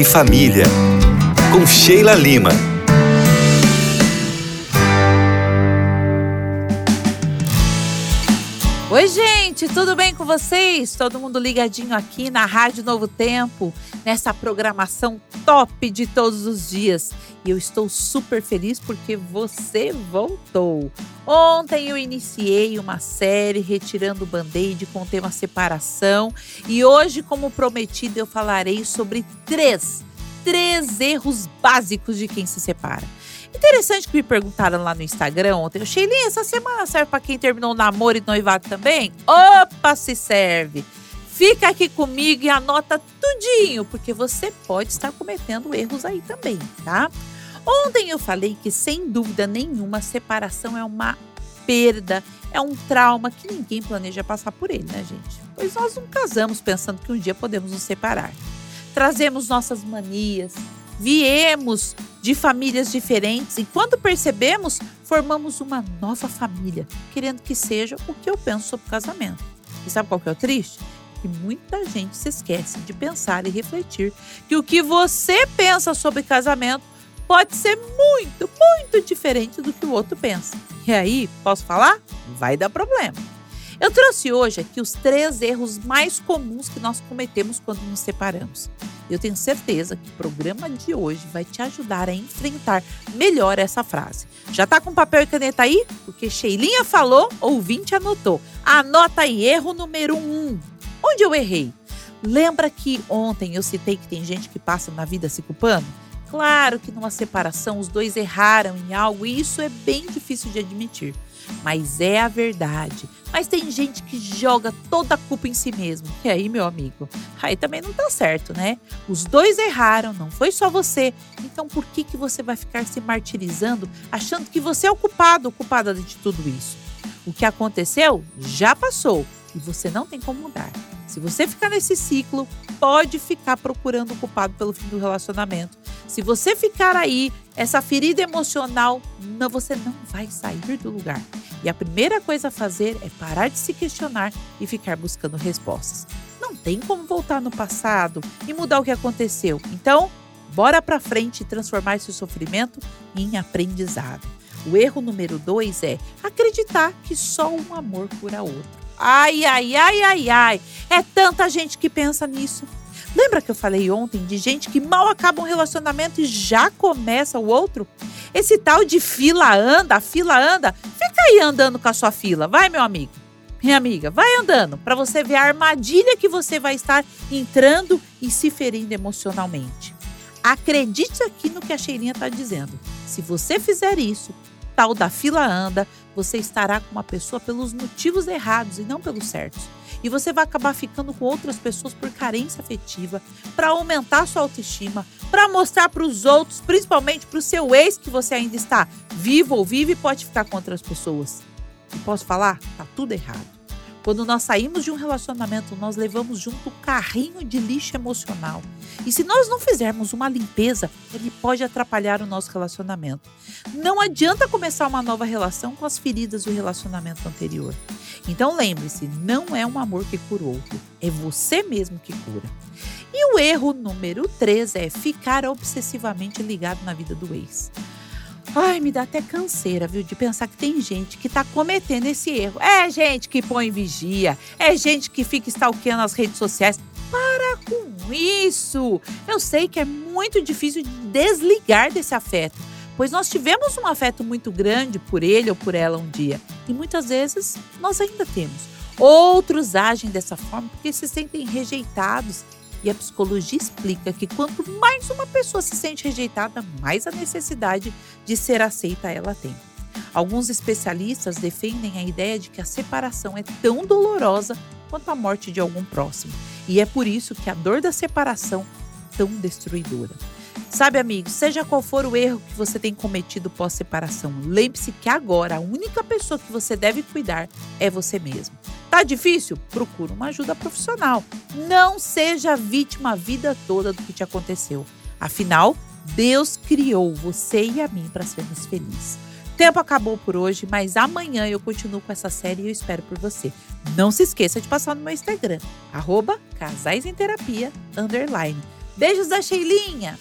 E Família, com Sheila Lima. Oi, gente, tudo bem com vocês? Todo mundo ligadinho aqui na Rádio Novo Tempo, nessa programação top de todos os dias. E eu estou super feliz porque você voltou. Ontem eu iniciei uma série retirando o band-aid com o tema separação e hoje, como prometido, eu falarei sobre três, três erros básicos de quem se separa. Interessante que me perguntaram lá no Instagram ontem. Sheilinha, essa semana serve para quem terminou o namoro e noivado também? Opa, se serve! Fica aqui comigo e anota tudinho, porque você pode estar cometendo erros aí também, tá? Ontem eu falei que, sem dúvida nenhuma, separação é uma perda, é um trauma que ninguém planeja passar por ele, né, gente? Pois nós não casamos pensando que um dia podemos nos separar. Trazemos nossas manias, viemos de famílias diferentes e quando percebemos, formamos uma nova família, querendo que seja o que eu penso sobre casamento. E sabe qual que é o triste? Que muita gente se esquece de pensar e refletir que o que você pensa sobre casamento pode ser muito, muito diferente do que o outro pensa. E aí, posso falar? Vai dar problema. Eu trouxe hoje aqui os três erros mais comuns que nós cometemos quando nos separamos. Eu tenho certeza que o programa de hoje vai te ajudar a enfrentar melhor essa frase. Já tá com papel e caneta aí? Porque Sheilinha falou, ouvinte anotou. Anota aí, erro número um. Onde eu errei? Lembra que ontem eu citei que tem gente que passa na vida se culpando? Claro que numa separação os dois erraram em algo e isso é bem difícil de admitir mas é a verdade. Mas tem gente que joga toda a culpa em si mesmo. E aí, meu amigo, aí também não tá certo, né? Os dois erraram, não foi só você. Então por que que você vai ficar se martirizando achando que você é o culpado, o culpada de tudo isso? O que aconteceu já passou e você não tem como mudar. Se você ficar nesse ciclo, pode ficar procurando o culpado pelo fim do relacionamento. Se você ficar aí, essa ferida emocional, não, você não vai sair do lugar. E a primeira coisa a fazer é parar de se questionar e ficar buscando respostas. Não tem como voltar no passado e mudar o que aconteceu. Então, bora para frente e transformar esse sofrimento em aprendizado. O erro número dois é acreditar que só um amor cura outro. Ai, ai, ai, ai, ai. É tanta gente que pensa nisso. Lembra que eu falei ontem de gente que mal acaba um relacionamento e já começa o outro? Esse tal de fila anda, fila anda. Fica aí andando com a sua fila, vai, meu amigo. Minha amiga, vai andando para você ver a armadilha que você vai estar entrando e se ferindo emocionalmente. Acredite aqui no que a Cheirinha está dizendo. Se você fizer isso, tal da fila anda, você estará com uma pessoa pelos motivos errados e não pelos certos. E você vai acabar ficando com outras pessoas por carência afetiva, para aumentar sua autoestima, para mostrar para os outros, principalmente para o seu ex que você ainda está vivo ou vive e pode ficar com outras pessoas. E posso falar? Tá tudo errado. Quando nós saímos de um relacionamento, nós levamos junto o carrinho de lixo emocional. E se nós não fizermos uma limpeza, ele pode atrapalhar o nosso relacionamento. Não adianta começar uma nova relação com as feridas do relacionamento anterior. Então lembre-se, não é um amor que cura outro, é você mesmo que cura. E o erro número 3 é ficar obsessivamente ligado na vida do ex. Ai, me dá até canseira, viu, de pensar que tem gente que tá cometendo esse erro. É gente que põe vigia, é gente que fica stalkeando as redes sociais. Para com isso! Eu sei que é muito difícil de desligar desse afeto, pois nós tivemos um afeto muito grande por ele ou por ela um dia, e muitas vezes nós ainda temos. Outros agem dessa forma porque se sentem rejeitados e a psicologia explica que quanto mais uma pessoa se sente rejeitada, mais a necessidade de ser aceita ela tem. Alguns especialistas defendem a ideia de que a separação é tão dolorosa quanto a morte de algum próximo. E é por isso que a dor da separação é tão destruidora. Sabe, amigo, seja qual for o erro que você tem cometido pós-separação, lembre-se que agora a única pessoa que você deve cuidar é você mesmo. Tá difícil? Procura uma ajuda profissional. Não seja vítima a vida toda do que te aconteceu. Afinal, Deus criou você e a mim para sermos felizes. Tempo acabou por hoje, mas amanhã eu continuo com essa série e eu espero por você. Não se esqueça de passar no meu Instagram, arroba. Beijos da Sheilinha!